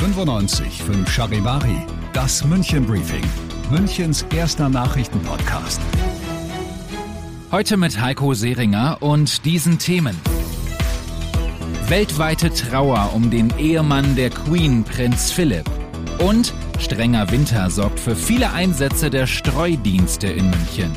95 5 Charivari, das München Briefing, Münchens erster Nachrichtenpodcast. Heute mit Heiko Seringer und diesen Themen. Weltweite Trauer um den Ehemann der Queen, Prinz Philipp. Und strenger Winter sorgt für viele Einsätze der Streudienste in München.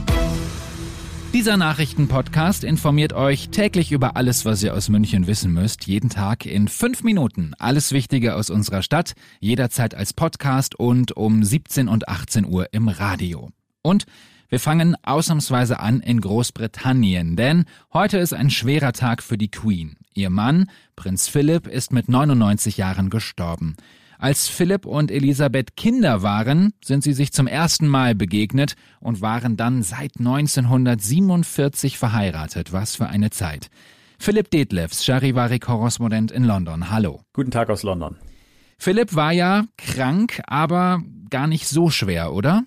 Dieser Nachrichtenpodcast informiert euch täglich über alles, was ihr aus München wissen müsst. Jeden Tag in fünf Minuten. Alles Wichtige aus unserer Stadt. Jederzeit als Podcast und um 17 und 18 Uhr im Radio. Und wir fangen ausnahmsweise an in Großbritannien, denn heute ist ein schwerer Tag für die Queen. Ihr Mann, Prinz Philipp, ist mit 99 Jahren gestorben. Als Philipp und Elisabeth Kinder waren, sind sie sich zum ersten Mal begegnet und waren dann seit 1947 verheiratet. Was für eine Zeit. Philipp Detlefs, Charivari-Korrespondent in London. Hallo. Guten Tag aus London. Philipp war ja krank, aber gar nicht so schwer, oder?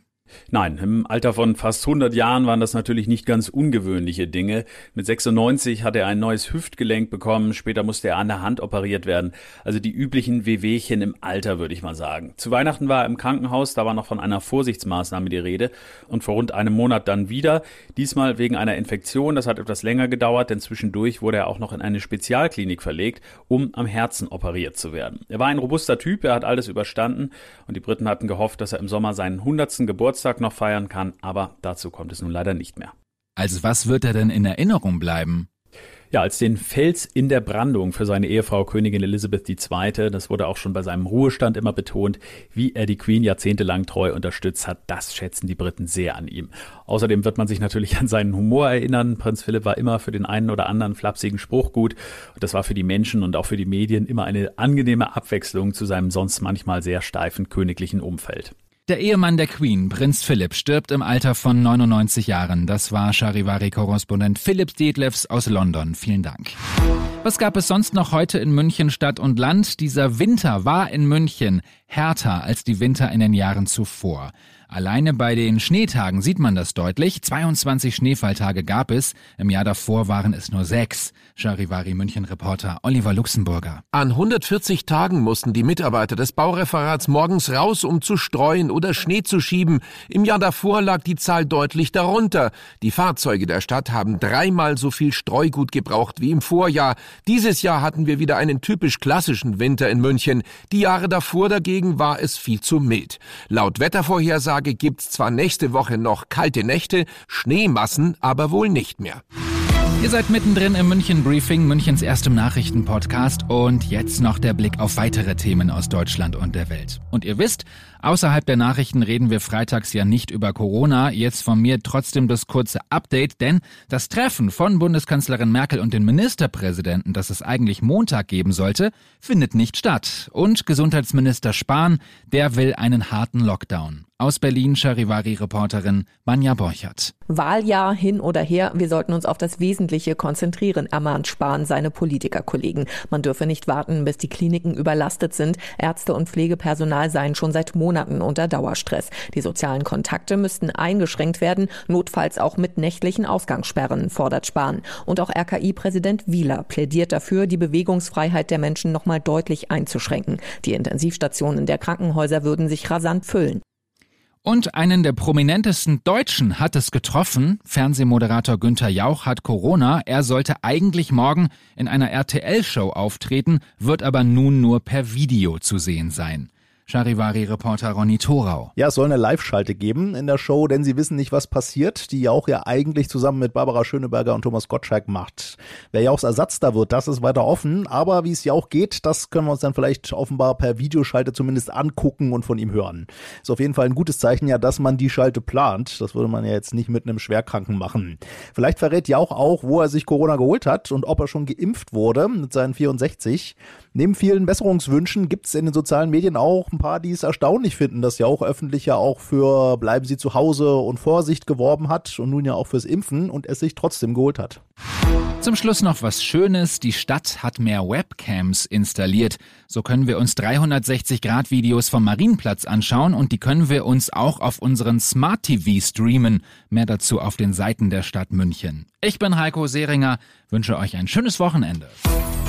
Nein, im Alter von fast 100 Jahren waren das natürlich nicht ganz ungewöhnliche Dinge. Mit 96 hat er ein neues Hüftgelenk bekommen, später musste er an der Hand operiert werden. Also die üblichen Wehwehchen im Alter, würde ich mal sagen. Zu Weihnachten war er im Krankenhaus, da war noch von einer Vorsichtsmaßnahme die Rede und vor rund einem Monat dann wieder. Diesmal wegen einer Infektion, das hat etwas länger gedauert, denn zwischendurch wurde er auch noch in eine Spezialklinik verlegt, um am Herzen operiert zu werden. Er war ein robuster Typ, er hat alles überstanden und die Briten hatten gehofft, dass er im Sommer seinen 100. Geburtstag Geburtstag noch feiern kann, aber dazu kommt es nun leider nicht mehr. Also was wird er denn in Erinnerung bleiben? Ja, als den Fels in der Brandung für seine Ehefrau Königin Elisabeth II., das wurde auch schon bei seinem Ruhestand immer betont, wie er die Queen jahrzehntelang treu unterstützt hat, das schätzen die Briten sehr an ihm. Außerdem wird man sich natürlich an seinen Humor erinnern. Prinz Philipp war immer für den einen oder anderen flapsigen Spruch gut. Und das war für die Menschen und auch für die Medien immer eine angenehme Abwechslung zu seinem sonst manchmal sehr steifen königlichen Umfeld. Der Ehemann der Queen, Prinz Philipp, stirbt im Alter von 99 Jahren. Das war Charivari-Korrespondent Philipp Detlefs aus London. Vielen Dank. Was gab es sonst noch heute in München Stadt und Land? Dieser Winter war in München härter als die Winter in den Jahren zuvor. Alleine bei den Schneetagen sieht man das deutlich. 22 Schneefalltage gab es. Im Jahr davor waren es nur sechs. Charivari München Reporter Oliver Luxemburger. An 140 Tagen mussten die Mitarbeiter des Baureferats morgens raus, um zu streuen oder Schnee zu schieben. Im Jahr davor lag die Zahl deutlich darunter. Die Fahrzeuge der Stadt haben dreimal so viel Streugut gebraucht wie im Vorjahr. Dieses Jahr hatten wir wieder einen typisch klassischen Winter in München. Die Jahre davor dagegen war es viel zu mild. Laut Wettervorhersage gibt's zwar nächste Woche noch kalte Nächte, Schneemassen aber wohl nicht mehr. Ihr seid mittendrin im München Briefing, Münchens erstem Nachrichtenpodcast und jetzt noch der Blick auf weitere Themen aus Deutschland und der Welt. Und ihr wisst, außerhalb der Nachrichten reden wir freitags ja nicht über Corona. Jetzt von mir trotzdem das kurze Update, denn das Treffen von Bundeskanzlerin Merkel und den Ministerpräsidenten, das es eigentlich Montag geben sollte, findet nicht statt. Und Gesundheitsminister Spahn, der will einen harten Lockdown. Aus Berlin Charivari-Reporterin Manja Borchert. Wahljahr hin oder her, wir sollten uns auf das Wesentliche konzentrieren, ermahnt Spahn seine Politikerkollegen. Man dürfe nicht warten, bis die Kliniken überlastet sind. Ärzte und Pflegepersonal seien schon seit Monaten unter Dauerstress. Die sozialen Kontakte müssten eingeschränkt werden, notfalls auch mit nächtlichen Ausgangssperren, fordert Spahn. Und auch RKI-Präsident Wieler plädiert dafür, die Bewegungsfreiheit der Menschen nochmal deutlich einzuschränken. Die Intensivstationen der Krankenhäuser würden sich rasant füllen. Und einen der prominentesten Deutschen hat es getroffen. Fernsehmoderator Günther Jauch hat Corona. Er sollte eigentlich morgen in einer RTL-Show auftreten, wird aber nun nur per Video zu sehen sein. Charivari-Reporter Ronny Thorau. Ja, es soll eine Live-Schalte geben in der Show, denn sie wissen nicht, was passiert, die Jauch ja eigentlich zusammen mit Barbara Schöneberger und Thomas Gottschalk macht. Wer Jauchs Ersatz da wird, das ist weiter offen, aber wie es Jauch geht, das können wir uns dann vielleicht offenbar per Videoschalte zumindest angucken und von ihm hören. Ist auf jeden Fall ein gutes Zeichen ja, dass man die Schalte plant. Das würde man ja jetzt nicht mit einem Schwerkranken machen. Vielleicht verrät Jauch auch, wo er sich Corona geholt hat und ob er schon geimpft wurde mit seinen 64. Neben vielen Besserungswünschen gibt es in den sozialen Medien auch ein paar, die es erstaunlich finden, dass ja auch öffentlich ja auch für bleiben Sie zu Hause und Vorsicht geworben hat und nun ja auch fürs Impfen und es sich trotzdem geholt hat. Zum Schluss noch was Schönes. Die Stadt hat mehr Webcams installiert. So können wir uns 360-Grad-Videos vom Marienplatz anschauen und die können wir uns auch auf unseren Smart TV streamen. Mehr dazu auf den Seiten der Stadt München. Ich bin Heiko Seringer, wünsche euch ein schönes Wochenende.